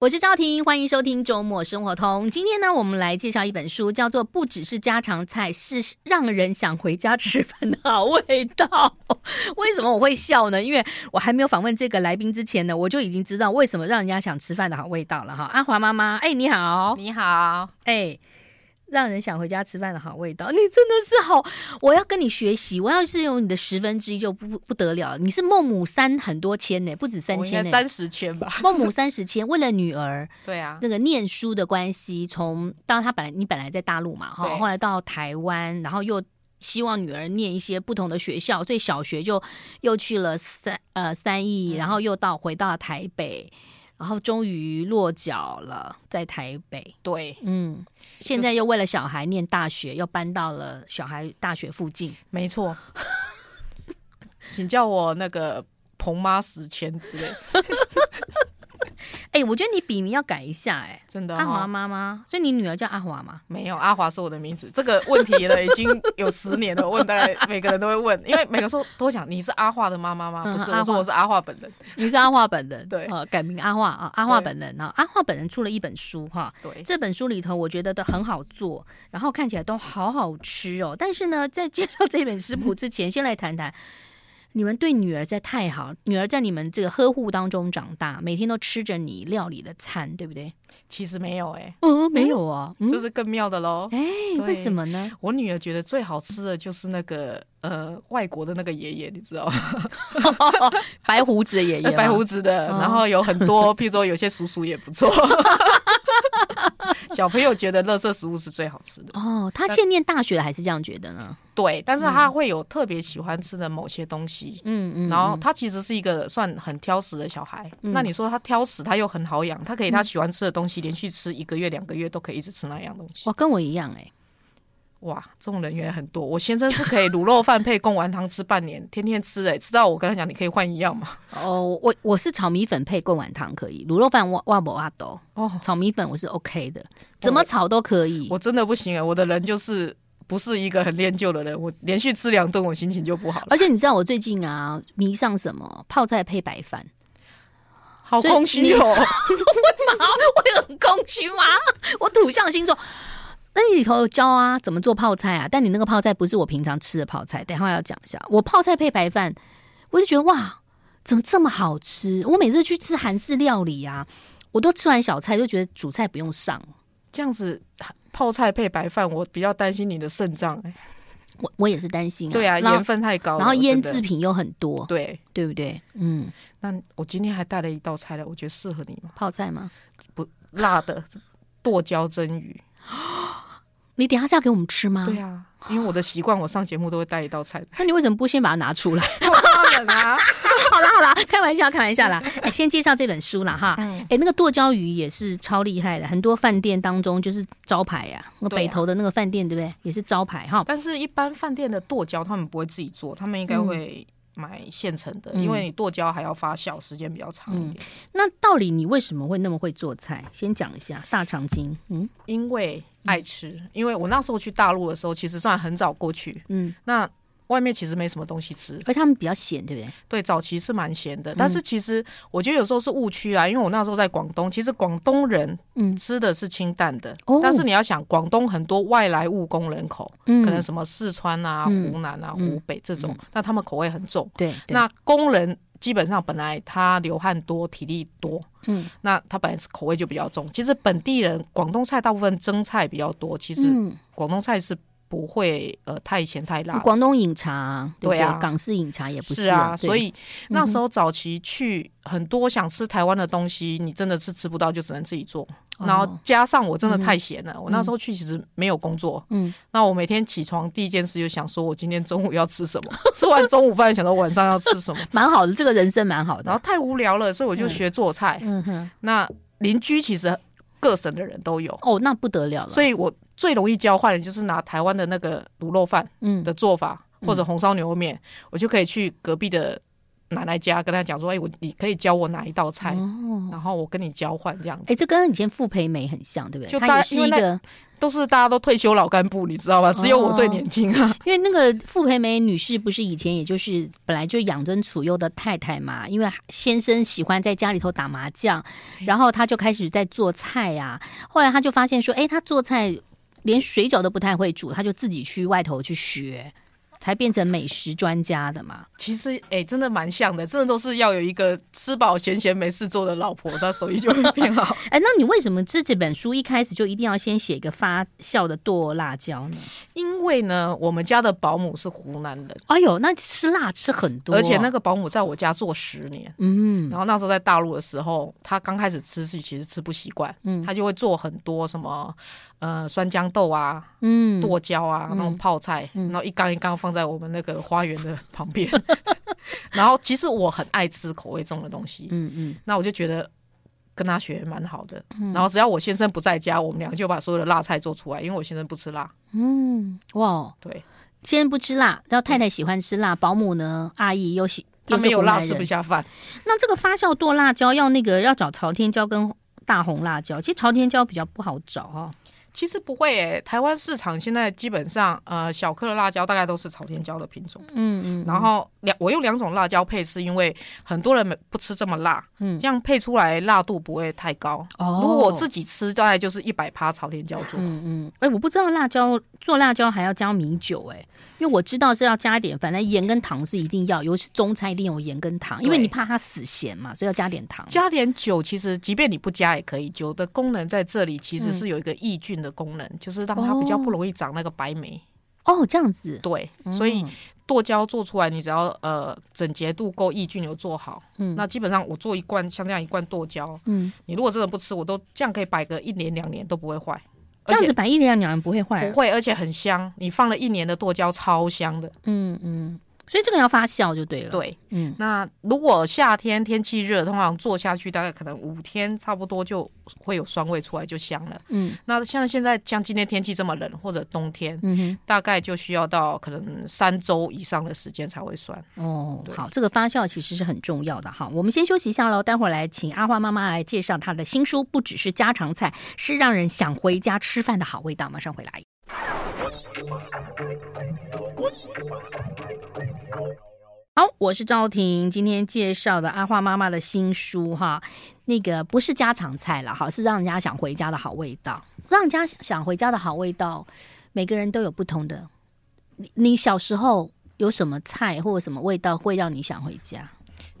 我是赵婷，欢迎收听周末生活通。今天呢，我们来介绍一本书，叫做《不只是家常菜，是让人想回家吃饭的好味道》。为什么我会笑呢？因为我还没有访问这个来宾之前呢，我就已经知道为什么让人家想吃饭的好味道了哈。阿华妈妈，哎，你好，你好，哎。让人想回家吃饭的好味道，你真的是好！我要跟你学习，我要是有你的十分之一就不不得了。你是孟母三很多千呢，不止三千呢，三十千吧。孟母三十千，为了女儿，对啊，那个念书的关系，从当他本来你本来在大陆嘛，哈，后来到台湾，然后又希望女儿念一些不同的学校，所以小学就又去了三呃三义，然后又到回到了台北。然后终于落脚了，在台北。对，嗯，现在又为了小孩念大学，又搬到了小孩大学附近。没错，请叫我那个彭妈十千之类。哎、欸，我觉得你笔名要改一下、欸，哎，真的、哦。阿华妈妈，所以你女儿叫阿华吗？没有，阿华是我的名字。这个问题呢，已经有十年了。问大概每个人都会问，因为每个时候都会讲你是阿华的妈妈吗？不是，我说我是阿华本人。你是阿华本人，对，呃，改名阿华啊，阿华本人啊，阿华本人出了一本书哈，对，这本书里头我觉得都很好做，然后看起来都好好吃哦。但是呢，在介绍这本食谱之前，先来谈谈。你们对女儿在太好，女儿在你们这个呵护当中长大，每天都吃着你料理的餐，对不对？其实没有哎、欸，嗯，没有啊，嗯、这是更妙的喽。哎，为什么呢？我女儿觉得最好吃的就是那个呃，外国的那个爷爷，你知道吗？白胡子的爷爷，白胡子的，然后有很多，譬如说有些叔叔也不错。小朋友觉得垃圾食物是最好吃的哦。他现在念大学了，还是这样觉得呢？对，但是他会有特别喜欢吃的某些东西。嗯嗯。然后他其实是一个算很挑食的小孩。嗯、那你说他挑食，他又很好养，他可以他喜欢吃的东西连续吃一个月、两个月都可以一直吃那样东西。哇，跟我一样哎、欸。哇，这种人员很多。我先生是可以卤肉饭配贡丸汤吃半年，天天吃哎、欸，吃到我跟他讲，你可以换一样吗？哦，我我是炒米粉配贡丸汤可以，卤肉饭哇哇不哇都哦，炒米粉我是 OK 的，怎么炒都可以。我，我真的不行哎，我的人就是不是一个很恋旧的人，我连续吃两顿我心情就不好了。而且你知道我最近啊迷上什么？泡菜配白饭，好空虚哦。为什么？我很空虚吗？我土象星座。那里头有教啊，怎么做泡菜啊？但你那个泡菜不是我平常吃的泡菜，等一下要讲一下。我泡菜配白饭，我就觉得哇，怎么这么好吃？我每次去吃韩式料理啊，我都吃完小菜就觉得主菜不用上。这样子泡菜配白饭，我比较担心你的肾脏。我我也是担心啊。对啊，盐分太高，然后腌制品又很多，对对不对？嗯。那我今天还带了一道菜来，我觉得适合你吗？泡菜吗？不，辣的剁椒蒸鱼。你等下是要给我们吃吗？对啊，因为我的习惯，我上节目都会带一道菜。那你为什么不先把它拿出来？好啦好啦，开玩笑开玩笑啦。哎，先介绍这本书啦哈。哎、嗯，那个剁椒鱼也是超厉害的，很多饭店当中就是招牌呀、啊。那个北投的那个饭店对不对？也是招牌哈。但是，一般饭店的剁椒他们不会自己做，他们应该会。嗯买现成的，因为你剁椒还要发酵，时间比较长一点。嗯、那到底你为什么会那么会做菜？先讲一下大肠经。嗯，因为爱吃。嗯、因为我那时候去大陆的时候，其实算很早过去。嗯，那。外面其实没什么东西吃，而他们比较咸，对不对？对，早期是蛮咸的，嗯、但是其实我觉得有时候是误区啦，因为我那时候在广东，其实广东人嗯。吃的是清淡的，嗯、但是你要想广东很多外来务工人口，嗯、可能什么四川啊、湖南啊、嗯、湖北这种，那、嗯、他们口味很重。对，对。那工人基本上本来他流汗多、体力多，嗯，那他本来是口味就比较重。其实本地人广东菜大部分蒸菜比较多，其实广东菜是。不会呃太咸太辣。广东饮茶，对，啊，港式饮茶也不是，是啊。所以那时候早期去很多想吃台湾的东西，你真的是吃不到，就只能自己做。哦、然后加上我真的太闲了，嗯、我那时候去其实没有工作。嗯，那我每天起床第一件事就想说，我今天中午要吃什么？吃完中午饭想到晚上要吃什么？蛮好的，这个人生蛮好的。然后太无聊了，所以我就学做菜。嗯哼，那邻居其实各省的人都有。哦，那不得了了。所以我。最容易交换的就是拿台湾的那个卤肉饭的做法，嗯、或者红烧牛肉面，嗯、我就可以去隔壁的奶奶家，跟她讲说：“哎，我你可以教我哪一道菜，哦、然后我跟你交换这样子。”哎，这跟以前傅培梅很像，对不对？就大家因为那个都是大家都退休老干部，你知道吧？只有我最年轻啊。哦、因为那个傅培梅女士不是以前也就是本来就养尊处优的太太嘛，因为先生喜欢在家里头打麻将，然后她就开始在做菜呀、啊。后来她就发现说：“哎，她做菜连水饺都不太会煮，他就自己去外头去学。”才变成美食专家的嘛？其实，哎、欸，真的蛮像的，真的都是要有一个吃饱闲闲没事做的老婆，她手艺就会变好。哎、欸，那你为什么这这本书一开始就一定要先写一个发酵的剁辣椒呢？因为呢，我们家的保姆是湖南人。哎呦，那吃辣吃很多，而且那个保姆在我家做十年。嗯，然后那时候在大陆的时候，她刚开始吃是其实吃不习惯，嗯，她就会做很多什么。呃，酸豇豆啊，嗯，剁椒啊，那种泡菜，嗯、然后一缸一缸放在我们那个花园的旁边。嗯、然后其实我很爱吃口味重的东西，嗯嗯，那我就觉得跟他学蛮好的。嗯、然后只要我先生不在家，我们两个就把所有的辣菜做出来，因为我先生不吃辣。嗯，哇，对，先生不吃辣，然后太太喜欢吃辣，保姆呢，阿姨又喜，他没有辣吃不下饭。那这个发酵剁辣椒要那个要找朝天椒跟大红辣椒，其实朝天椒比较不好找哈。其实不会诶、欸，台湾市场现在基本上，呃，小颗的辣椒大概都是朝天椒的品种。嗯嗯。然后两我用两种辣椒配，是因为很多人不吃这么辣，嗯，这样配出来辣度不会太高。哦。如果我自己吃，大概就是一百趴朝天椒做。嗯嗯。哎、欸，我不知道辣椒做辣椒还要加米酒哎、欸，因为我知道是要加一点，反正盐跟糖是一定要，尤其中餐一定有盐跟糖，因为你怕它死咸嘛，所以要加点糖。加点酒，其实即便你不加也可以。酒的功能在这里其实是有一个抑菌。的功能就是让它比较不容易长那个白霉哦，这样子对，所以剁椒做出来，你只要呃整洁度够，抑菌有做好，嗯，那基本上我做一罐像这样一罐剁椒，嗯，你如果真的不吃，我都这样可以摆个一年两年都不会坏，这样子摆一年两年不会坏，不会，而且很香，你放了一年的剁椒超香的，嗯嗯。所以这个要发酵就对了。对，嗯，那如果夏天天气热，通常做下去大概可能五天，差不多就会有酸味出来，就香了。嗯，那像现在像今天天气这么冷，或者冬天，嗯哼，大概就需要到可能三周以上的时间才会酸。哦，好，这个发酵其实是很重要的哈。我们先休息一下喽，待会儿来请阿花妈妈来介绍她的新书，不只是家常菜，是让人想回家吃饭的好味道。马上回来。好，我是赵婷，今天介绍的阿花妈妈的新书哈，那个不是家常菜了哈，是让人家想回家的好味道，让人家想回家的好味道，每个人都有不同的。你你小时候有什么菜或者什么味道会让你想回家？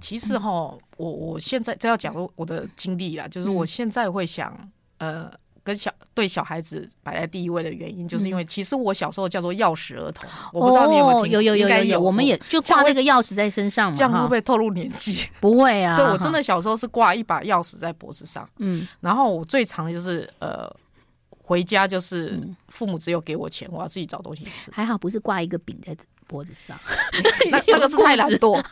其实哈，我我现在这要讲我的经历啦，就是我现在会想，呃。跟小对小孩子摆在第一位的原因，就是因为其实我小时候叫做钥匙儿童，嗯、我不知道你有没有听过？有有有有有，我们也就挂这个钥匙在身上嘛，这样会不会透露年纪？不会啊，对我真的小时候是挂一把钥匙在脖子上，嗯，然后我最常的就是呃，回家就是父母只有给我钱，我要自己找东西吃。还好不是挂一个饼在脖子上，那那个是太懒惰。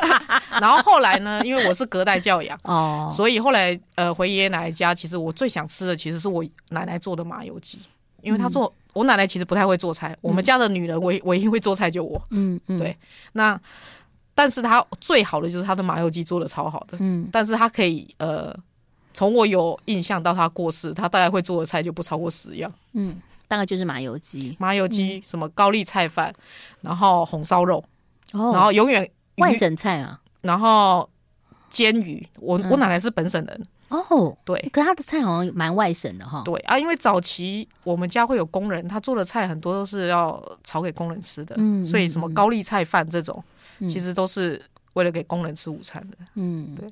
然后后来呢，因为我是隔代教养哦，所以后来呃回爷爷奶奶家，其实我最想吃的其实是我奶奶做的麻油鸡，因为她做、嗯、我奶奶其实不太会做菜，嗯、我们家的女人唯唯一会做菜就我，嗯嗯，对。那但是她最好的就是她的麻油鸡做的超好的，嗯，但是她可以呃从我有印象到她过世，她大概会做的菜就不超过十样，嗯。大概就是麻油鸡，麻油鸡，什么高丽菜饭，然后红烧肉，然后永远外省菜啊，然后煎鱼。我我奶奶是本省人。哦，对，可是他的菜好像蛮外省的哈。对啊，因为早期我们家会有工人，他做的菜很多都是要炒给工人吃的，嗯所以什么高丽菜饭这种，其实都是为了给工人吃午餐的。嗯，对。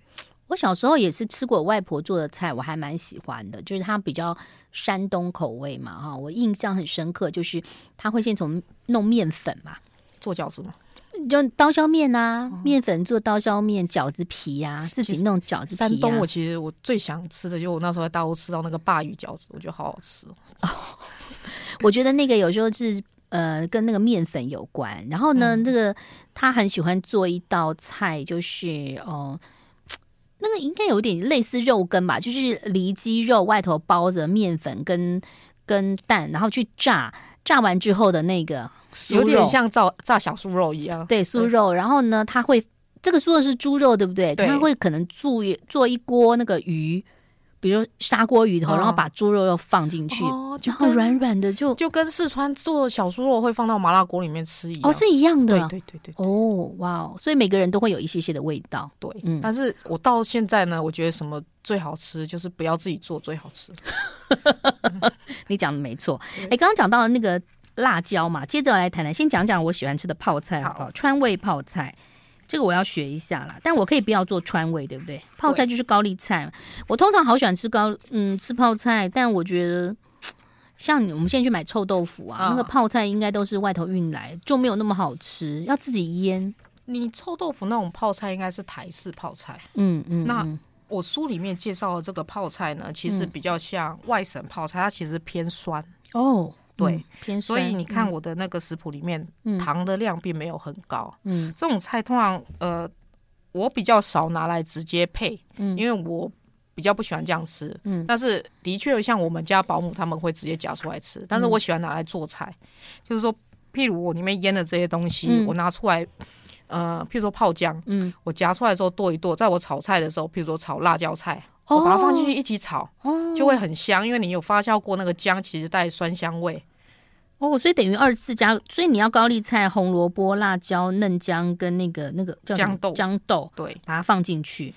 我小时候也是吃过外婆做的菜，我还蛮喜欢的，就是它比较山东口味嘛，哈，我印象很深刻，就是他会先从弄面粉嘛，做饺子嘛，就刀削面啊，面粉做刀削面，饺子皮啊，自己弄饺子皮啊。山东我其实我最想吃的，就我那时候在大陆吃到那个鲅鱼饺子，我觉得好好吃哦。我觉得那个有时候是呃跟那个面粉有关，然后呢，那个他很喜欢做一道菜，就是哦。呃那个应该有点类似肉羹吧，就是离鸡肉外头包着面粉跟跟蛋，然后去炸，炸完之后的那个有点像炸炸小酥肉一样。对，酥肉。然后呢，它会这个酥肉是猪肉，对不对？对，他会可能做做一锅那个鱼。比如砂锅鱼头，然后把猪肉又放进去，哦、然后软软的就，就就跟四川做小猪肉会放到麻辣锅里面吃一样，哦，是一样的，对对对对，哦，哇哦，所以每个人都会有一些些的味道，对，嗯，但是我到现在呢，我觉得什么最好吃，就是不要自己做最好吃。你讲的没错，哎，刚刚讲到了那个辣椒嘛，接着来谈谈，先讲讲我喜欢吃的泡菜好不好？好，川味泡菜。这个我要学一下啦，但我可以不要做川味，对不对？泡菜就是高丽菜，我通常好喜欢吃高嗯吃泡菜，但我觉得像我们现在去买臭豆腐啊，哦、那个泡菜应该都是外头运来，就没有那么好吃，要自己腌。你臭豆腐那种泡菜应该是台式泡菜，嗯嗯。嗯那我书里面介绍的这个泡菜呢，其实比较像外省泡菜，它其实偏酸哦。对，所以你看我的那个食谱里面，嗯、糖的量并没有很高。嗯，这种菜通常呃，我比较少拿来直接配，嗯，因为我比较不喜欢这样吃。嗯，但是的确像我们家保姆他们会直接夹出来吃，但是我喜欢拿来做菜，嗯、就是说，譬如我里面腌的这些东西，嗯、我拿出来，呃，譬如说泡姜，嗯，我夹出来时候剁一剁，在我炒菜的时候，譬如说炒辣椒菜。我把它放进去一起炒，哦、就会很香，因为你有发酵过那个姜，其实带酸香味。哦，所以等于二次加，所以你要高丽菜、红萝卜、辣椒、嫩姜跟那个那个叫姜豆，姜豆，对，把它放进去。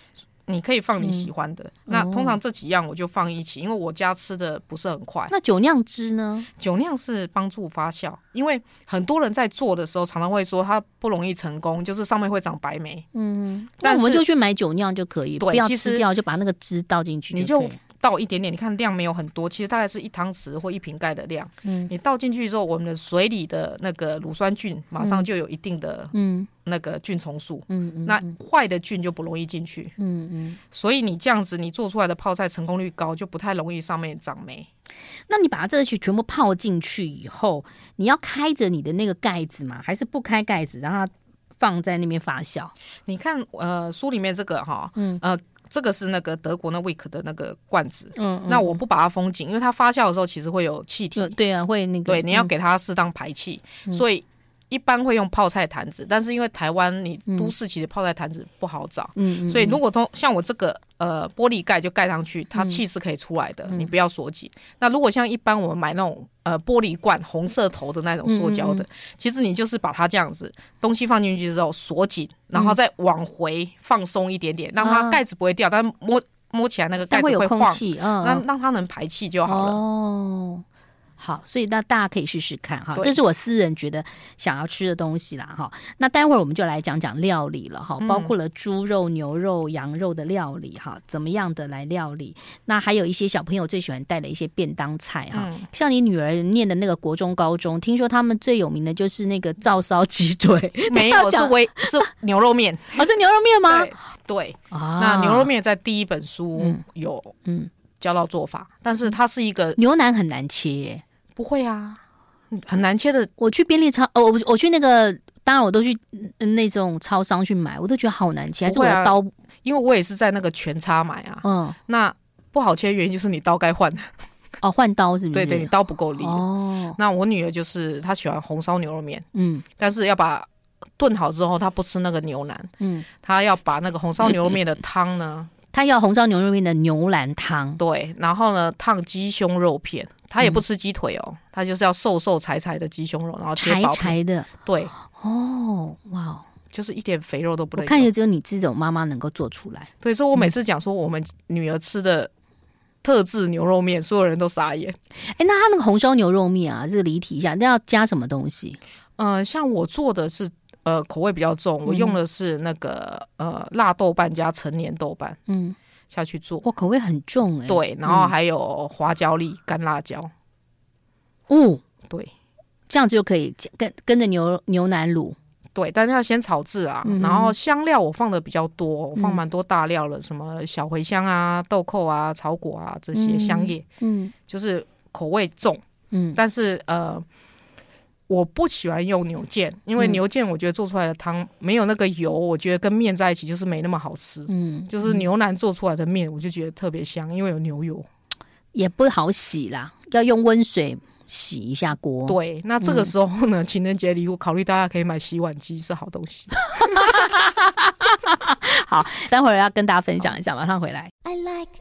你可以放你喜欢的，嗯、那通常这几样我就放一起，因为我家吃的不是很快。那酒酿汁呢？酒酿是帮助发酵，因为很多人在做的时候常常会说它不容易成功，就是上面会长白霉。嗯，那我们就去买酒酿就可以，对，不要吃掉，就把那个汁倒进去，你就。倒一点点，你看量没有很多，其实大概是一汤匙或一瓶盖的量。嗯，你倒进去之后，我们的水里的那个乳酸菌马上就有一定的嗯那个菌虫数。嗯嗯，那坏的菌就不容易进去。嗯嗯，所以你这样子，你做出来的泡菜成功率高，就不太容易上面长霉。那你把它这些全部泡进去以后，你要开着你的那个盖子吗？还是不开盖子，让它放在那边发酵？你看，呃，书里面这个哈，嗯呃。这个是那个德国那 week 的那个罐子，嗯，嗯，那我不把它封紧，因为它发酵的时候其实会有气体，对啊，会那个，对，你要给它适当排气，嗯、所以一般会用泡菜坛子，但是因为台湾你都市其实泡菜坛子不好找，嗯，所以如果通像我这个。呃，玻璃盖就盖上去，它气是可以出来的，嗯、你不要锁紧。嗯、那如果像一般我们买那种呃玻璃罐，红色头的那种塑胶的，其实你就是把它这样子东西放进去之后锁紧，然后再往回放松一点点，让它盖子不会掉，嗯、但摸摸起来那个盖子会晃，嗯、让让它能排气就好了。哦好，所以那大家可以试试看哈，这是我私人觉得想要吃的东西啦哈。那待会儿我们就来讲讲料理了哈，包括了猪肉、牛肉、羊肉的料理哈，怎么样的来料理？那还有一些小朋友最喜欢带的一些便当菜哈，嗯、像你女儿念的那个国中、高中，听说他们最有名的就是那个照烧鸡腿，没有是微是牛肉面，哦是牛肉面吗？对，啊，那牛肉面在第一本书有嗯。教到做法，嗯、但是它是一个牛腩很难切耶。不会啊，很难切的。我去便利超，哦，我我去那个，当然我都去那种超商去买，我都觉得好难切。还是我的刀，因为我也是在那个全叉买啊。嗯，那不好切原因就是你刀该换。哦，换刀是不是？对对，你刀不够利。哦，那我女儿就是她喜欢红烧牛肉面，嗯，但是要把炖好之后，她不吃那个牛腩，嗯，她要把那个红烧牛肉面的汤呢，她要红烧牛肉面的牛腩汤，对，然后呢烫鸡胸肉片。他也不吃鸡腿哦，他就是要瘦瘦柴柴的鸡胸肉，然后切薄柴柴的。对，哦，哇，就是一点肥肉都不能。我看也只有你这种妈妈能够做出来。对，所以我每次讲说我们女儿吃的特制牛肉面，所有人都傻眼。哎，那他那个红烧牛肉面啊，这个离题一下，那要加什么东西？呃，像我做的是呃口味比较重，我用的是那个呃辣豆瓣加陈年豆瓣。嗯。下去做，哇，口味很重哎。对，然后还有花椒粒、干辣椒。哦，对，这样子就可以跟跟着牛牛腩卤。对，但是要先炒制啊。然后香料我放的比较多，我放蛮多大料了，什么小茴香啊、豆蔻啊、草果啊这些香叶。嗯，就是口味重。嗯，但是呃。我不喜欢用牛腱，因为牛腱我觉得做出来的汤没有那个油，我觉得跟面在一起就是没那么好吃。嗯，就是牛腩做出来的面，我就觉得特别香，因为有牛油，也不好洗啦，要用温水洗一下锅。对，那这个时候呢，情人节礼物考虑大家可以买洗碗机，是好东西。好，待会儿要跟大家分享一下，马上回来。I like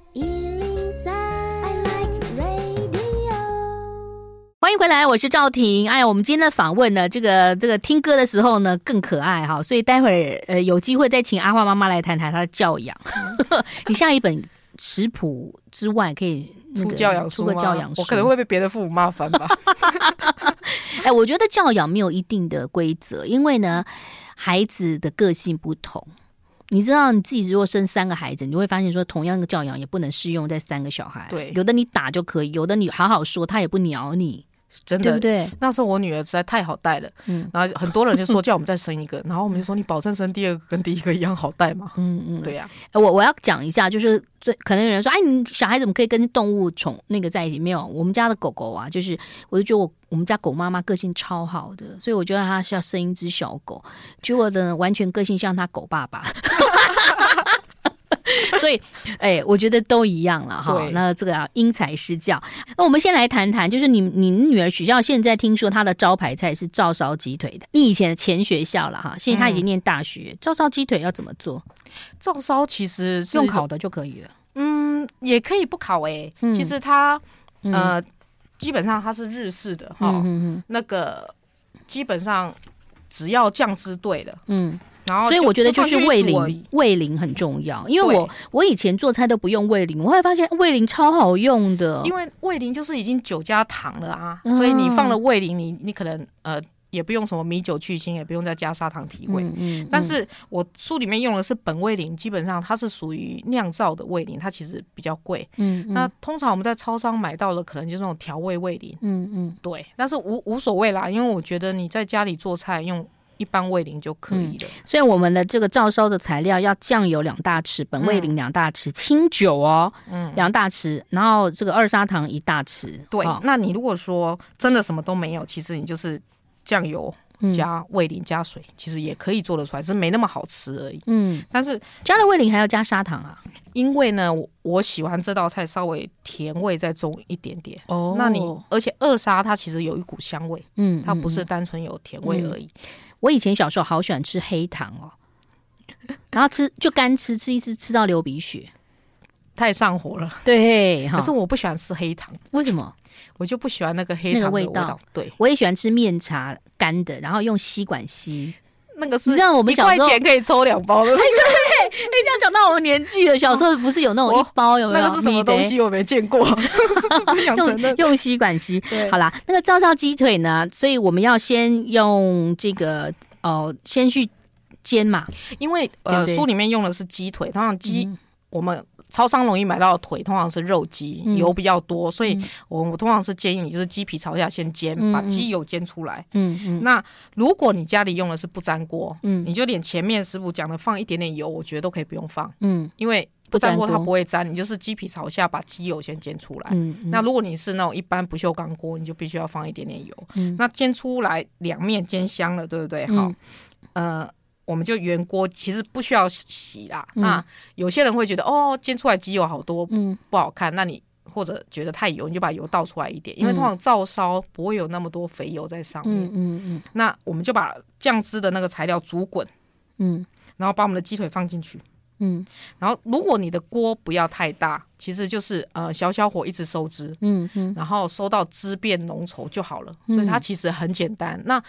欢迎回来，我是赵婷。哎呀，我们今天的访问呢，这个这个听歌的时候呢更可爱哈，所以待会儿呃有机会再请阿花妈妈来谈谈她的教养。你下一本食谱之外，可以出教养？出个教养书，我可能会被别的父母骂翻吧。哎，我觉得教养没有一定的规则，因为呢，孩子的个性不同。你知道你自己如果生三个孩子，你会发现说，同样的教养也不能适用在三个小孩。对，有的你打就可以，有的你好好说，他也不鸟你。真的，对不对？那时候我女儿实在太好带了，嗯，然后很多人就说叫我们再生一个，然后我们就说你保证生第二个跟第一个一样好带嘛？嗯嗯，对呀、啊。我我要讲一下，就是最可能有人说，哎，你小孩怎么可以跟动物宠那个在一起？没有，我们家的狗狗啊，就是我就觉得我我们家狗妈妈个性超好的，所以我觉得它是要生一只小狗，结果呢，完全个性像他狗爸爸。所以，哎、欸，我觉得都一样了哈。那这个要因材施教。那我们先来谈谈，就是你你女儿学校现在听说她的招牌菜是照烧鸡腿的。你以前的前学校了哈，现在她已经念大学，照烧鸡腿要怎么做？照烧其实是用烤的就可以了。嗯，也可以不烤哎、欸嗯。其实它呃、嗯，基本上它是日式的哈。那个基本上只要酱汁对了，嗯。所以我觉得就是味淋，味淋很重要。因为我我以前做菜都不用味淋，我会发现味淋超好用的。因为味淋就是已经酒加糖了啊，嗯、所以你放了味淋，你你可能呃也不用什么米酒去腥，也不用再加砂糖提味。嗯，嗯，但是我书里面用的是本味淋，基本上它是属于酿造的味淋，它其实比较贵。嗯，嗯，那通常我们在超商买到的可能就是那种调味味淋。嗯嗯，对，但是无无所谓啦，因为我觉得你在家里做菜用。一般味淋就可以了，嗯。所以我们的这个照烧的材料要酱油两大匙，本味淋两大匙，嗯，清酒哦，嗯，两大匙，然后这个二砂糖一大匙。对，哦，那你如果说真的什么都没有，其实你就是酱油加味淋加水，嗯，其实也可以做得出来，只是没那么好吃而已。嗯，但是加了味淋还要加砂糖啊？因为呢，我喜欢这道菜稍微甜味再重一点点。哦，那你而且二砂它其实有一股香味，嗯，它不是单纯有甜味而已。嗯嗯我以前小时候好喜欢吃黑糖哦，然后吃就干吃，吃一吃吃到流鼻血，太上火了。对，可是我不喜欢吃黑糖，为什么？我就不喜欢那个黑糖的味道。那个味道。对，我也喜欢吃面茶干的，然后用吸管吸。那个是，你知道我们小时候一块钱可以抽两包的。对，哎，这样讲到我年纪了。小时候不是有那种一包有没有？那个是什么东西？我没见过。用用吸管吸。好啦，那个照照鸡腿呢？所以我们要先用这个哦，先去煎嘛。因为呃，书里面用的是鸡腿，通常鸡我们。超商容易买到的腿通常是肉鸡，嗯，油比较多，所以我我通常是建议你就是鸡皮朝下先煎，嗯，把鸡油煎出来。嗯嗯。那如果你家里用的是不粘锅，嗯，你就连前面师傅讲的放一点点油，我觉得都可以不用放。嗯，因为不粘锅它不会粘，你就是鸡皮朝下把鸡油先煎出来。嗯，嗯。那如果你是那种一般不锈钢锅，你就必须要放一点点油。嗯。那煎出来两面煎香了，对不对？好，嗯，呃。我们就原锅，其实不需要洗啦。嗯、那有些人会觉得，哦，煎出来鸡油好多，嗯，不好看。那你或者觉得太油，你就把油倒出来一点，因为通常照烧不会有那么多肥油在上面。嗯嗯，嗯。那我们就把酱汁的那个材料煮滚，嗯，然后把我们的鸡腿放进去，嗯，然后如果你的锅不要太大，其实就是呃小小火一直收汁，嗯嗯，然后收到汁变浓稠就好了。所以它其实很简单。那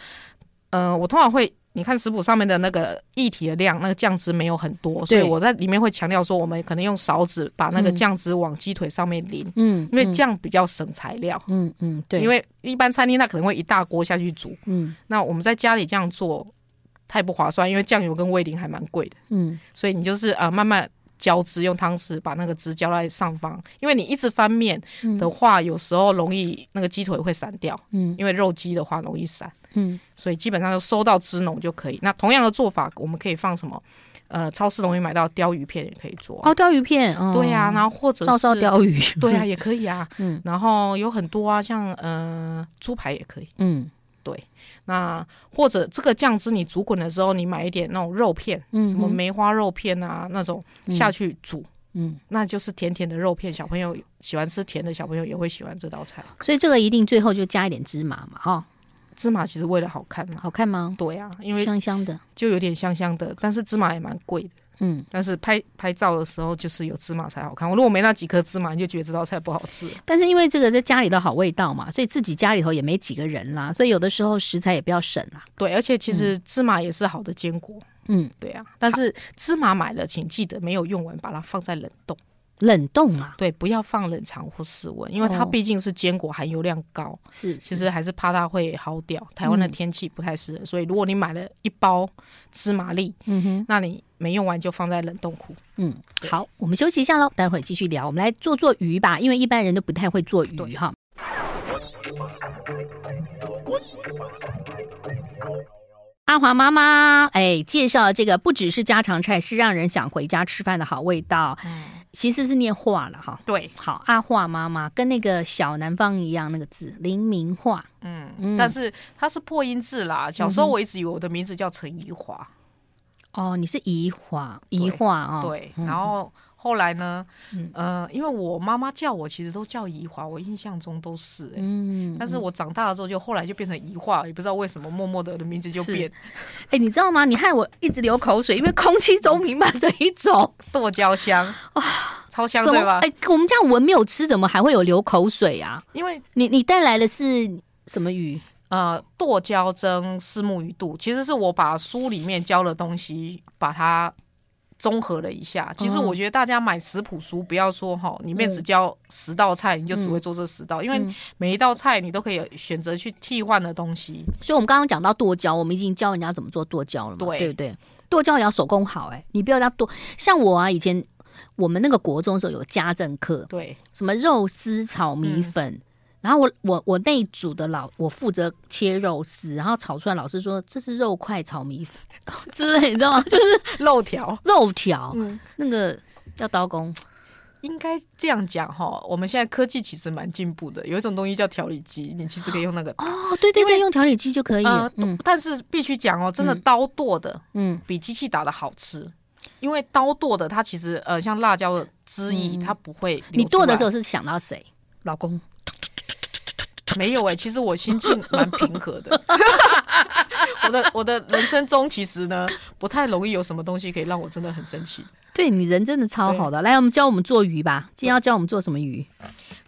呃，我通常会。你看食谱上面的那个液体的量，那个酱汁没有很多，所以我在里面会强调说，我们可能用勺子把那个酱汁往鸡腿上面淋，嗯，因为这样比较省材料，嗯嗯，对，因为一般餐厅它可能会一大锅下去煮，嗯，那我们在家里这样做太不划算，因为酱油跟味淋还蛮贵的，嗯，所以你就是啊、呃、慢慢浇汁，用汤匙把那个汁浇在上方，因为你一直翻面的话，有时候容易那个鸡腿会散掉，嗯，因为肉鸡的话容易散。嗯，所以基本上就收到汁浓就可以。那同样的做法，我们可以放什么？呃，超市容易买到鲷鱼片也可以做。哦，鲷鱼片，哦、对呀、啊。然后或者是照烧鯛鱼，对呀、啊，也可以啊。嗯，然后有很多啊，像呃猪排也可以。嗯，对。那或者这个酱汁你煮滚的时候，你买一点那种肉片，嗯，什么梅花肉片啊那种下去煮，嗯，那就是甜甜的肉片。小朋友喜欢吃甜的，小朋友也会喜欢这道菜。所以这个一定最后就加一点芝麻嘛，哈。芝麻其实为了好看嘛，好看吗？对啊，因为香香的，就有点香香的，但是芝麻也蛮贵的。嗯，但是拍拍照的时候就是有芝麻才好看。我如果没那几颗芝麻，你就觉得这道菜不好吃。但是因为这个在家里的好味道嘛，所以自己家里头也没几个人啦，所以有的时候食材也不要省啦。对，而且其实芝麻也是好的坚果。嗯，对啊。但是芝麻买了，请记得没有用完，把它放在冷冻。冷冻啊，对，不要放冷藏或室温，因为它毕竟是坚果，含油量高。是、哦，其实还是怕它会耗掉。台湾的天气不太适合、嗯，所以如果你买了一包芝麻粒，嗯哼，那你没用完就放在冷冻库。嗯，好，我们休息一下喽，待会儿继续聊。我们来做做鱼吧，因为一般人都不太会做鱼哈。阿华妈妈，哎，介绍这个不只是家常菜，是让人想回家吃饭的好味道。嗯。其实是念画了哈，对，好阿画妈妈跟那个小南方一样，那个字林明画，嗯，嗯，但是它是破音字啦。小时候我一直以为我的名字叫陈怡华，哦，你是怡华，怡华啊，对，然后。后来呢，嗯，呃，因为我妈妈叫我，其实都叫怡华，我印象中都是、欸，嗯，但是我长大了之后，就后来就变成怡华，也不知道为什么，默默的我的名字就变。哎、欸，你知道吗？你害我一直流口水，因为空气中弥漫着一种 剁椒香啊，超香对吧？哎、欸，我们家文没有吃，怎么还会有流口水啊？因为你你带来的是什么鱼？呃，剁椒蒸虱目鱼肚，其实是我把书里面教的东西把它。综合了一下，其实我觉得大家买食谱书，不要说哈，里面只教十道菜，你就只会做这十道，因为每一道菜你都可以选择去替换的东西。所以，我们刚刚讲到剁椒，我们已经教人家怎么做剁椒了嘛，对，对不对？剁椒也要手工好，哎，你不要让它剁。像我啊，以前我们那个国中的时候有家政课，对，什么肉丝炒米粉。嗯然后我我我那一组的老我负责切肉丝，然后炒出来，老师说这是肉块炒米粉之类，你知道吗？就是肉 条肉条，嗯，那个要刀工。应该这样讲哈，我们现在科技其实蛮进步的，有一种东西叫调理机，你其实可以用那个哦，对对对，用调理机就可以。呃、嗯，但是必须讲哦，真的刀剁的，嗯，比机器打的好吃，嗯、因为刀剁的它其实呃，像辣椒的汁液，它不会。你剁的时候是想到谁？老公。没有哎、欸，其实我心境蛮平和的。我的我的人生中其实呢，不太容易有什么东西可以让我真的很生气。对，你人真的超好的。来，我们教我们做鱼吧。今天要教我们做什么鱼？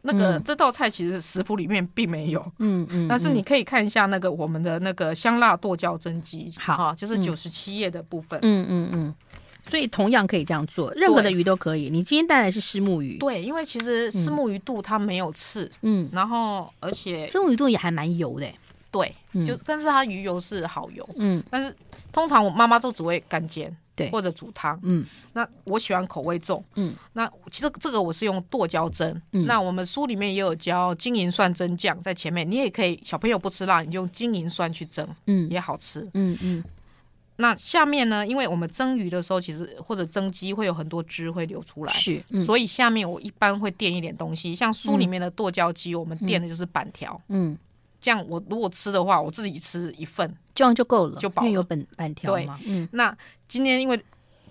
那个、嗯、这道菜其实食谱里面并没有。嗯嗯。但是你可以看一下那个我们的那个香辣剁椒蒸鸡，好，就是九十七页的部分。嗯嗯嗯。所以同样可以这样做，任何的鱼都可以。你今天带来是石目鱼，对，因为其实石目鱼肚它没有刺，嗯，然后而且石目鱼肚也还蛮油的，对，就但是它鱼油是好油，嗯，但是通常我妈妈都只会干煎，对，或者煮汤，嗯，那我喜欢口味重，嗯，那其实这个我是用剁椒蒸，嗯，那我们书里面也有教金银蒜蒸酱在前面，你也可以，小朋友不吃辣，你就用金银蒜去蒸，嗯，也好吃，嗯嗯。那下面呢？因为我们蒸鱼的时候，其实或者蒸鸡会有很多汁会流出来，是、嗯，所以下面我一般会垫一点东西。像书里面的剁椒鸡，我们垫的就是板条，嗯，这样我如果吃的话，我自己吃一份，这样就够了，就饱了，因为有板板条嘛。嗯，那今天因为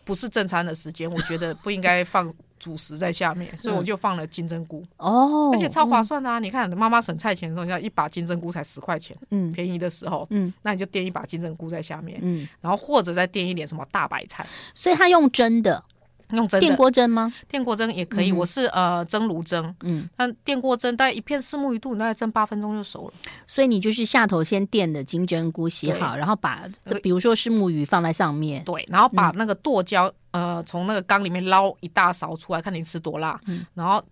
不是正餐的时间，我觉得不应该放。主食在下面，所以我就放了金针菇。哦，而且超划算的啊！嗯、你看，妈妈省菜钱的时候，要一把金针菇才十块钱，嗯，便宜的时候，嗯，那你就垫一把金针菇在下面，嗯，然后或者再垫一点什么大白菜，所以他用蒸的。用蒸电锅蒸吗？电锅蒸也可以，嗯、我是呃蒸炉蒸，嗯，那电锅蒸大概一片虱目鱼肚，大概蒸八分钟就熟了。所以你就是下头先垫的金针菇洗好，然后把这比如说是木鱼放在上面，对，然后把那个剁椒、嗯、呃从那个缸里面捞一大勺出来，看你吃多辣，嗯，然后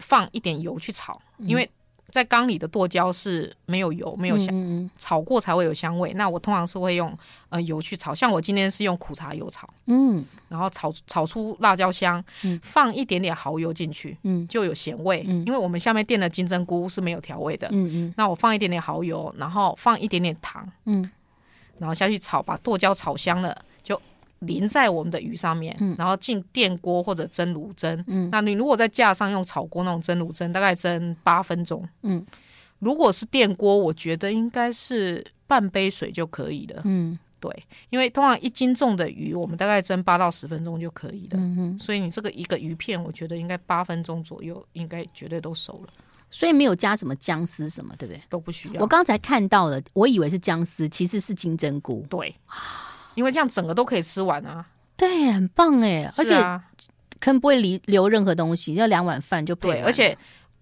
放一点油去炒，嗯、因为。在缸里的剁椒是没有油、没有香，嗯、炒过才会有香味。那我通常是会用呃油去炒，像我今天是用苦茶油炒，嗯，然后炒炒出辣椒香，嗯，放一点点蚝油进去，嗯，就有咸味，嗯，因为我们下面垫的金针菇是没有调味的，嗯嗯，那我放一点点蚝油，然后放一点点糖，嗯，然后下去炒，把剁椒炒香了。淋在我们的鱼上面，嗯、然后进电锅或者蒸炉蒸。嗯，那你如果在架上用炒锅那种蒸炉蒸，大概蒸八分钟。嗯，如果是电锅，我觉得应该是半杯水就可以了。嗯，对，因为通常一斤重的鱼，我们大概蒸八到十分钟就可以了。嗯哼，所以你这个一个鱼片，我觉得应该八分钟左右，应该绝对都熟了。所以没有加什么姜丝什么，对不对？都不需要。我刚才看到了，我以为是姜丝，其实是金针菇。对。因为这样整个都可以吃完啊！对，很棒哎，而且啊，可能不会留留任何东西，要两碗饭就对，而且。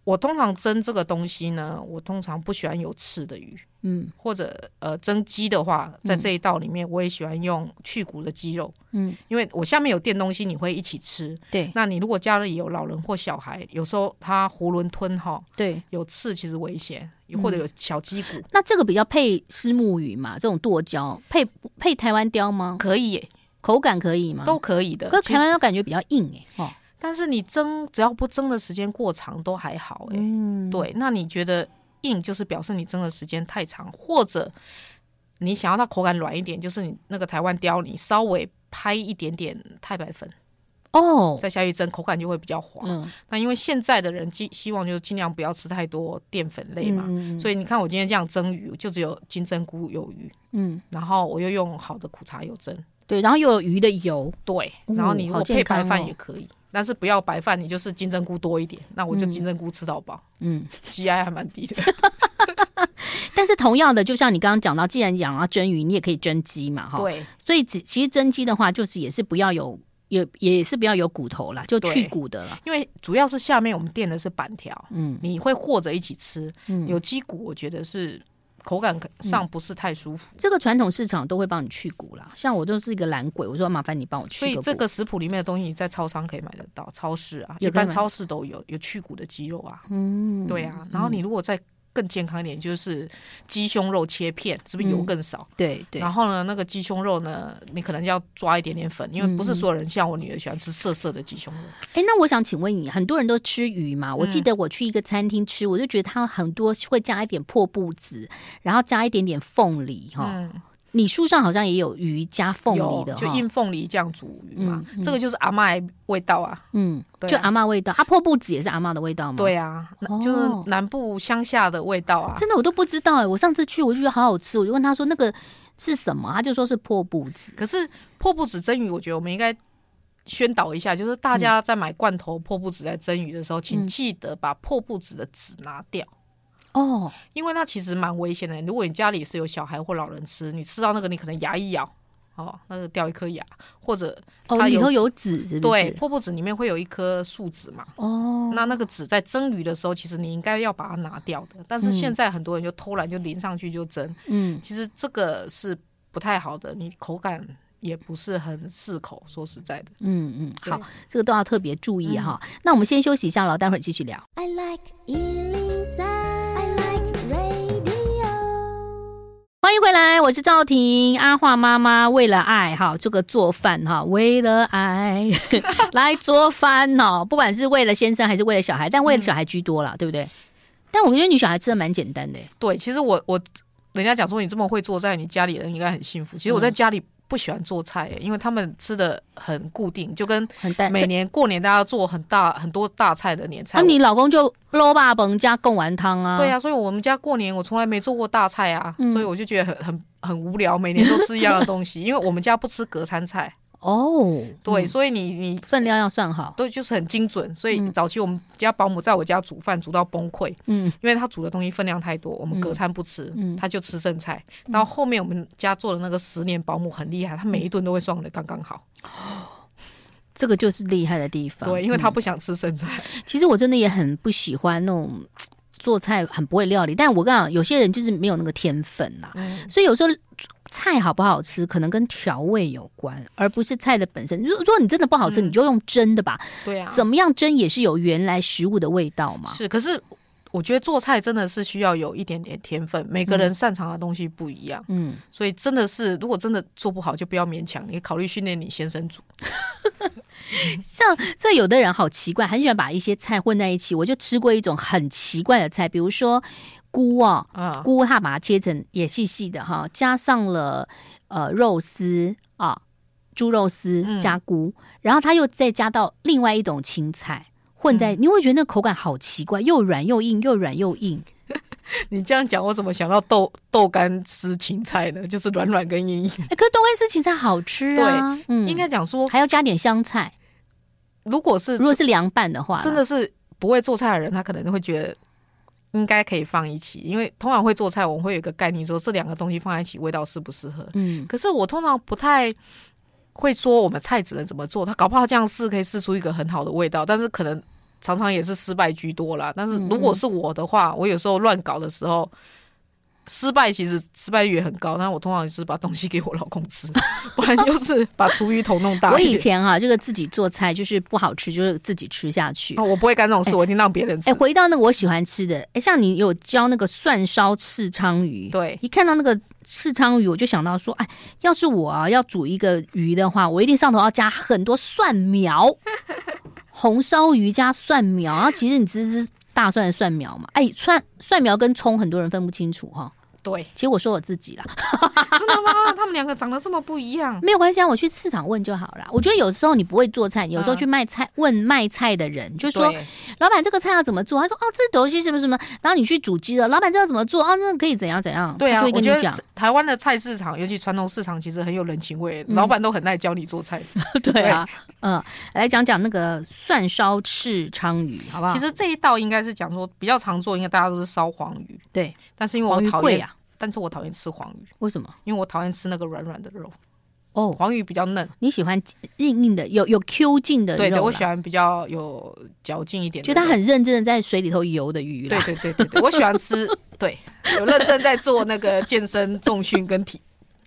我通常蒸这个东西呢，我通常不喜欢有刺的鱼，嗯，或者呃蒸鸡的话，在这一道里面我也喜欢用去骨的鸡肉，嗯，因为我下面有垫东西，你会一起吃，对。那你如果家里有老人或小孩，有时候他囫囵吞哈，对，有刺其实危险，或者有小鸡骨。那这个比较配虱目鱼嘛？这种剁椒配配台湾鯛吗？可以耶，口感可以吗？都可以的。可台湾鯛感觉比较硬哎，哦。但是你蒸，只要不蒸的时间过长都还好哎、对。那你觉得硬，就是表示你蒸的时间太长，或者你想要它口感软一点，就是你那个台湾雕，你稍微拍一点点太白粉哦，再下去蒸，口感就会比较滑。嗯，那因为现在的人希希望就是尽量不要吃太多淀粉类嘛，所以你看我今天这样蒸鱼，就只有金针菇有鱼，嗯，然后我又用好的苦茶油蒸，对，然后又有鱼的油，对，然后你如果配白饭也可以。但是不要白饭，你就是金针菇多一点，那我就金针菇吃到饱。嗯，GI 还蛮低的。但是同样的，就像你刚刚讲到，既然讲要蒸鱼，你也可以蒸鸡嘛，哈。对。所以其其实蒸鸡的话，就是也是不要有，也也是不要有骨头啦，就去骨的了。因为主要是下面我们垫的是板条，嗯，你会和着一起吃，嗯，有鸡骨，我觉得是。口感上不是太舒服，嗯。这个传统市场都会帮你去骨啦，像我就是一个懒鬼，我说麻烦你帮我去。所以这个食谱里面的东西，你在超商可以买得到，超市啊，一般超市都有有去骨的鸡肉啊。嗯，对啊。然后你如果在更健康一点，就是鸡胸肉切片，是不是油更少？嗯、对对。然后呢，那个鸡胸肉呢，你可能要抓一点点粉，因为不是所有人像我女儿喜欢吃涩涩的鸡胸肉。哎、欸，那我想请问你，很多人都吃鱼嘛？我记得我去一个餐厅吃，我就觉得它很多会加一点破布子，然后加一点点凤梨哈。嗯你书上好像也有鱼加凤梨的，就荫凤梨酱煮鱼嘛，嗯嗯、这个就是阿嬷味道啊。嗯，对啊、就阿嬷味道，阿破布子也是阿嬷的味道吗？对啊，就是南部乡下的味道啊。真的我都不知道哎、欸，我上次去我就觉得好好吃，我就问他说那个是什么，他就说是破布子。可是破布子蒸鱼，我觉得我们应该宣导一下，就是大家在买罐头破布子在蒸鱼的时候，嗯、请记得把破布子的籽拿掉。哦，因为那其实蛮危险的。如果你家里是有小孩或老人吃，你吃到那个，你可能牙一咬，哦，那个掉一颗牙，或者它里头有籽，是不是？对，破布子里面会有一颗树籽嘛。哦，那那个籽在蒸鱼的时候，其实你应该要把它拿掉的。但是现在很多人就偷懒，就淋上去就蒸。嗯，其实这个是不太好的，你口感也不是很适口。说实在的，嗯嗯，好，这个都要特别注意哈。那我们先休息一下了，待会儿继续聊。I like 欢迎回来，我是赵婷。阿华妈妈为了爱哈，这个做饭哈，为了爱 来做饭哦。不管是为了先生还是为了小孩，但为了小孩居多了，嗯、对不对？但我觉得你小孩吃的蛮简单的。对，其实我我人家讲说你这么会做在，你家里人应该很幸福。其实我在家里。不喜欢做菜，因为他们吃的很固定，就跟每年过年大家做很大很多大菜的年菜。那、啊、你老公就卤肉饭加贡丸汤啊？对啊，所以我们家过年我从来没做过大菜啊，嗯、所以我就觉得很很很无聊，每年都吃一样的东西，因为我们家不吃隔餐菜。哦，对，所以你你分量要算好，对，就是很精准。所以早期我们家保姆在我家煮饭煮到崩溃，嗯，因为他煮的东西分量太多，我们隔餐不吃，嗯，他就吃剩菜。到后面我们家做的那个十年保姆很厉害，他每一顿都会算的刚刚好。这个就是厉害的地方，对，因为他不想吃剩菜。其实我真的也很不喜欢那种 做菜很不会料理，但我跟你讲，有些人就是没有那个天分呐，所以有时候。菜好不好吃，可能跟调味有关，而不是菜的本身。如如果说你真的不好吃，嗯、你就用蒸的吧。对啊，怎么样蒸也是有原来食物的味道嘛。是，可是我觉得做菜真的是需要有一点点天分，每个人擅长的东西不一样。嗯，所以真的是，如果真的做不好，就不要勉强。你考虑训练你先生煮。像这有的人好奇怪，很喜欢把一些菜混在一起。我就吃过一种很奇怪的菜，比如说。菇啊，菇，他把它切成也细细的哈，加上了呃肉丝啊，猪肉丝加菇，嗯、然后他又再加到另外一种青菜混在，嗯、你会觉得那口感好奇怪，又软又硬，又软又硬。你这样讲，我怎么想到豆豆干丝芹菜呢？就是软软跟硬硬。哎、欸，可是豆干丝芹菜好吃啊。对，嗯、应该讲说还要加点香菜。如果是如果是凉拌的话，真的是不会做菜的人，他可能会觉得。应该可以放一起，因为通常会做菜，我们会有一个概念说这两个东西放在一起味道适不适合。嗯，可是我通常不太会说我们菜只能怎么做，他搞不好这样试可以试出一个很好的味道，但是可能常常也是失败居多啦。但是如果是我的话，我有时候乱搞的时候。失败其实失败率也很高，那我通常是把东西给我老公吃，不然就是把厨余桶弄大。我以前、啊，这个自己做菜就是不好吃，就是自己吃下去。哦、我不会干这种事，欸、我一定让别人吃。哎、欸，回到那个我喜欢吃的，哎、欸，像你有教那个蒜烧赤鲳鱼，对，一看到那个赤鲳鱼，我就想到说，哎，要是我啊要煮一个鱼的话，我一定上头要加很多蒜苗，红烧鱼加蒜苗，然后其实你吃吃。大蒜的蒜苗嘛，哎，蒜蒜苗跟葱很多人分不清楚哈。对，其实我说我自己啦，真的吗？他们两个长得这么不一样，没有关系啊，我去市场问就好了。我觉得有时候你不会做菜，有时候去卖菜问卖菜的人，就说老板这个菜要怎么做？他说哦，这东西什么什么，然后你去煮鸡了，老板这要怎么做？哦，那可以怎样怎样？对啊，就会跟你讲。台湾的菜市场，尤其传统市场，其实很有人情味，老板都很爱教你做菜。对啊，嗯，来讲讲那个蒜烧翅鲳鱼，好不好？其实这一道应该是讲说比较常做，应该大家都是烧黄鱼。对，但是因为我讨厌。但是我讨厌吃黄鱼，为什么？因为我讨厌吃那个软软的肉。哦，黄鱼比较嫩，你喜欢硬硬的，有有 Q 劲的。对对，我喜欢比较有嚼劲一点的。就它很认真的在水里头游的鱼。对对对对对，我喜欢吃，对，有认真在做那个健身重训跟体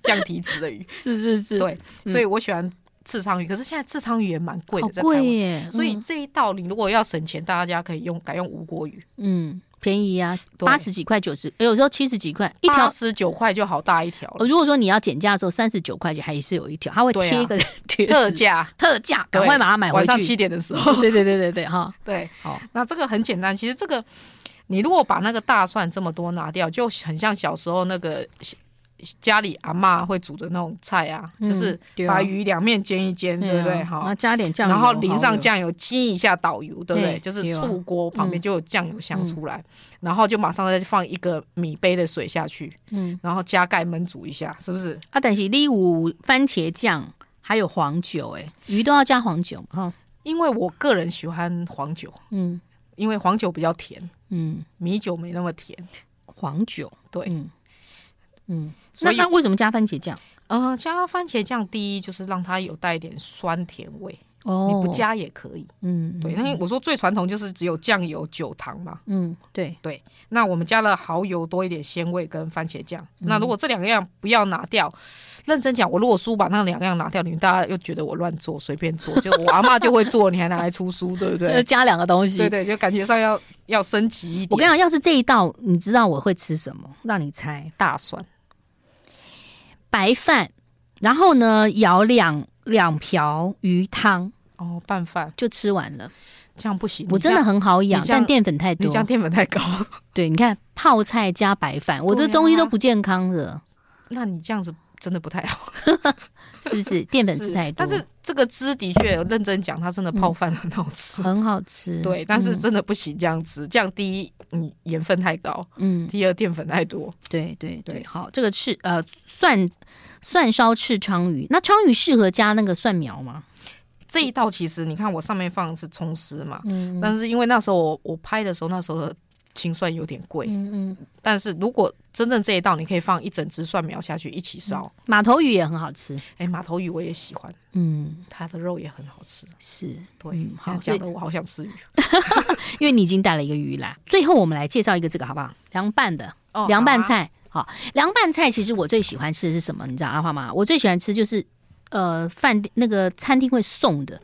降体脂的鱼。是是是，对，所以我喜欢赤鲳鱼。可是现在赤鲳鱼也蛮贵的，在台湾。贵耶。所以这一道你如果要省钱，大家可以用改用吴郭鱼。嗯。便宜啊，八十几块、九十，有时候七十几块一条，十九块就好大一条了。如果说你要减价的时候，三十九块钱还是有一条，他会贴一个 特价，特价，赶快把它买回去。晚上七点的时候，对对对对对，哈，对，好。那这个很简单，其实这个你如果把那个大蒜这么多拿掉，就很像小时候那个。家里阿妈会煮的那种菜啊，嗯、就是把鱼两面煎一煎，对，不对？好，加点酱油，然后淋上酱油，激一下导油，对不对？就是醋锅旁边就有酱油香出来，嗯、然后就马上再放一个米杯的水下去，嗯，然后加盖焖煮一下，是不是？啊，但是你有番茄酱，还有黄酒，哎，鱼都要加黄酒哈，因为我个人喜欢黄酒，嗯，因为黄酒比较甜，嗯，米酒没那么甜，黄酒对，嗯。嗯，那那为什么加番茄酱？呃，加番茄酱，第一就是让它有带一点酸甜味。哦，你不加也可以。嗯，对，因为我说最传统就是只有酱油、酒糖嘛。嗯，对对。那我们加了蚝油，多一点鲜味跟番茄酱。那如果这两样不要拿掉，认真讲，我如果书把那两样拿掉，你们大家又觉得我乱做，随便做，就我阿妈就会做，你还拿来出书，对不对？加两个东西，对对，就感觉上要要升级一点。我跟你讲，要是这一道，你知道我会吃什么？让你猜，大蒜。白饭，然后呢，舀两两瓢鱼汤哦，拌饭就吃完了。这样不行，我真的很好养，但淀粉太多，你这样淀粉太高。对，你看泡菜加白饭，我的东西都不健康的。那你这样子真的不太好，是不是？淀粉吃太多。但是这个汁的确，认真讲，它真的泡饭很好吃，很好吃。对，但是真的不行这样吃，这样第一，嗯，盐分太高，嗯，第二淀粉太多。对对对，好，这个是呃蒜。蒜烧赤鲳鱼，那鲳鱼适合加那个蒜苗吗？这一道其实你看我上面放的是葱丝嘛，嗯，但是因为那时候我我拍的时候，那时候的青蒜有点贵，嗯嗯，但是如果真正这一道，你可以放一整只蒜苗下去一起烧。马头鱼也很好吃，哎，马头鱼我也喜欢，嗯，它的肉也很好吃，是对，嗯、好讲的我好想吃鱼，因为你已经带了一个鱼来。最后我们来介绍一个这个好不好？凉拌的，哦，凉拌菜。好，凉拌菜其实我最喜欢吃的是什么？你知道阿花吗？我最喜欢吃就是，呃，饭店那个餐厅会送的，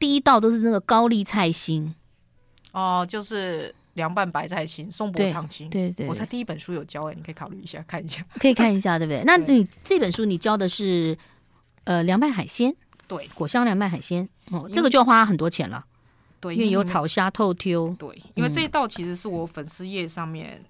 第一道都是那个高丽菜心，哦，就是凉拌白菜心，松柏长青。对对，对，我才第一本书有教哎，你可以考虑一下看一下，可以看一下，对不对？那你这本书你教的是呃凉拌海鲜，对，果香凉拌海鲜，哦，这个就要花很多钱了，对，因为有炒虾、透挑，对，因为这一道其实是我粉丝页上面。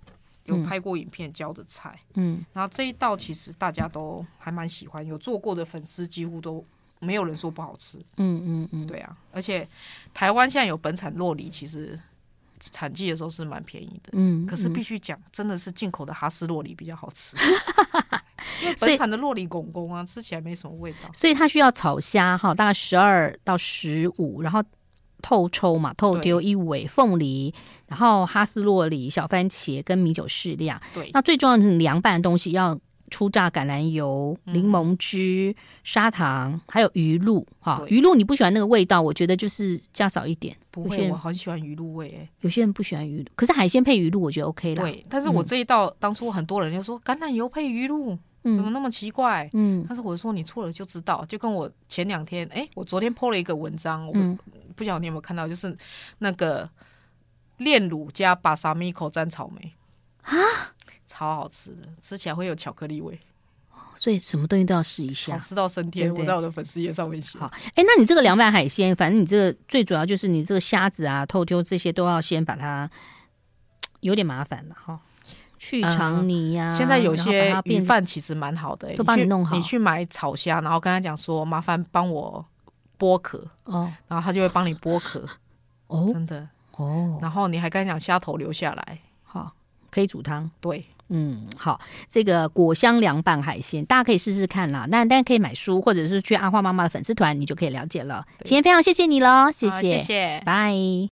有拍过影片教的菜，嗯，然后这一道其实大家都还蛮喜欢，有做过的粉丝几乎都没有人说不好吃，嗯嗯嗯，对啊，而且台湾现在有本产洛梨，其实产季的时候是蛮便宜的，嗯，可是必须讲，真的是进口的哈斯洛里比较好吃，因为本产的洛里公公啊，吃起来没什么味道，所以它需要炒虾哈，大概十二到十五，然后。透抽嘛，透丢一尾凤梨，然后哈斯洛里、小番茄跟米酒适量。对，那最重要的是凉拌的东西要初榨橄榄油、柠檬汁、嗯、砂糖，还有鱼露。哈，鱼露你不喜欢那个味道，我觉得就是加少一点。不会，我很喜欢鱼露味诶。有些人不喜欢鱼露，可是海鲜配鱼露，我觉得 OK 啦。对，但是我这一道、嗯、当初很多人就说橄榄油配鱼露，怎么那么奇怪？嗯，但是我说你错了就知道，就跟我前两天，哎，我昨天 po 了一个文章，我不晓得你有没有看到，就是那个炼乳加巴萨米口蘸草莓啊。超好吃的，吃起来会有巧克力味，所以什么东西都要试一下，好吃到升天。对对，我在我的粉丝页上面写。好，哎，那你这个凉拌海鲜，反正你这个最主要就是你这个虾子啊、透丢这些都要先把它有点麻烦了哈，去肠泥呀、啊嗯。现在有些鱼饭其实蛮好的、欸，都帮你弄好。你去买炒虾，然后跟他讲说麻烦帮我剥壳哦，然后他就会帮你剥壳哦，真的哦。然后你还跟他讲虾头留下来，好，可以煮汤，对。嗯，好，这个果香凉拌海鲜，大家可以试试看啦。那大家可以买书，或者是去阿花妈妈的粉丝团，你就可以了解了。今天非常谢谢你了，谢谢，谢谢，拜。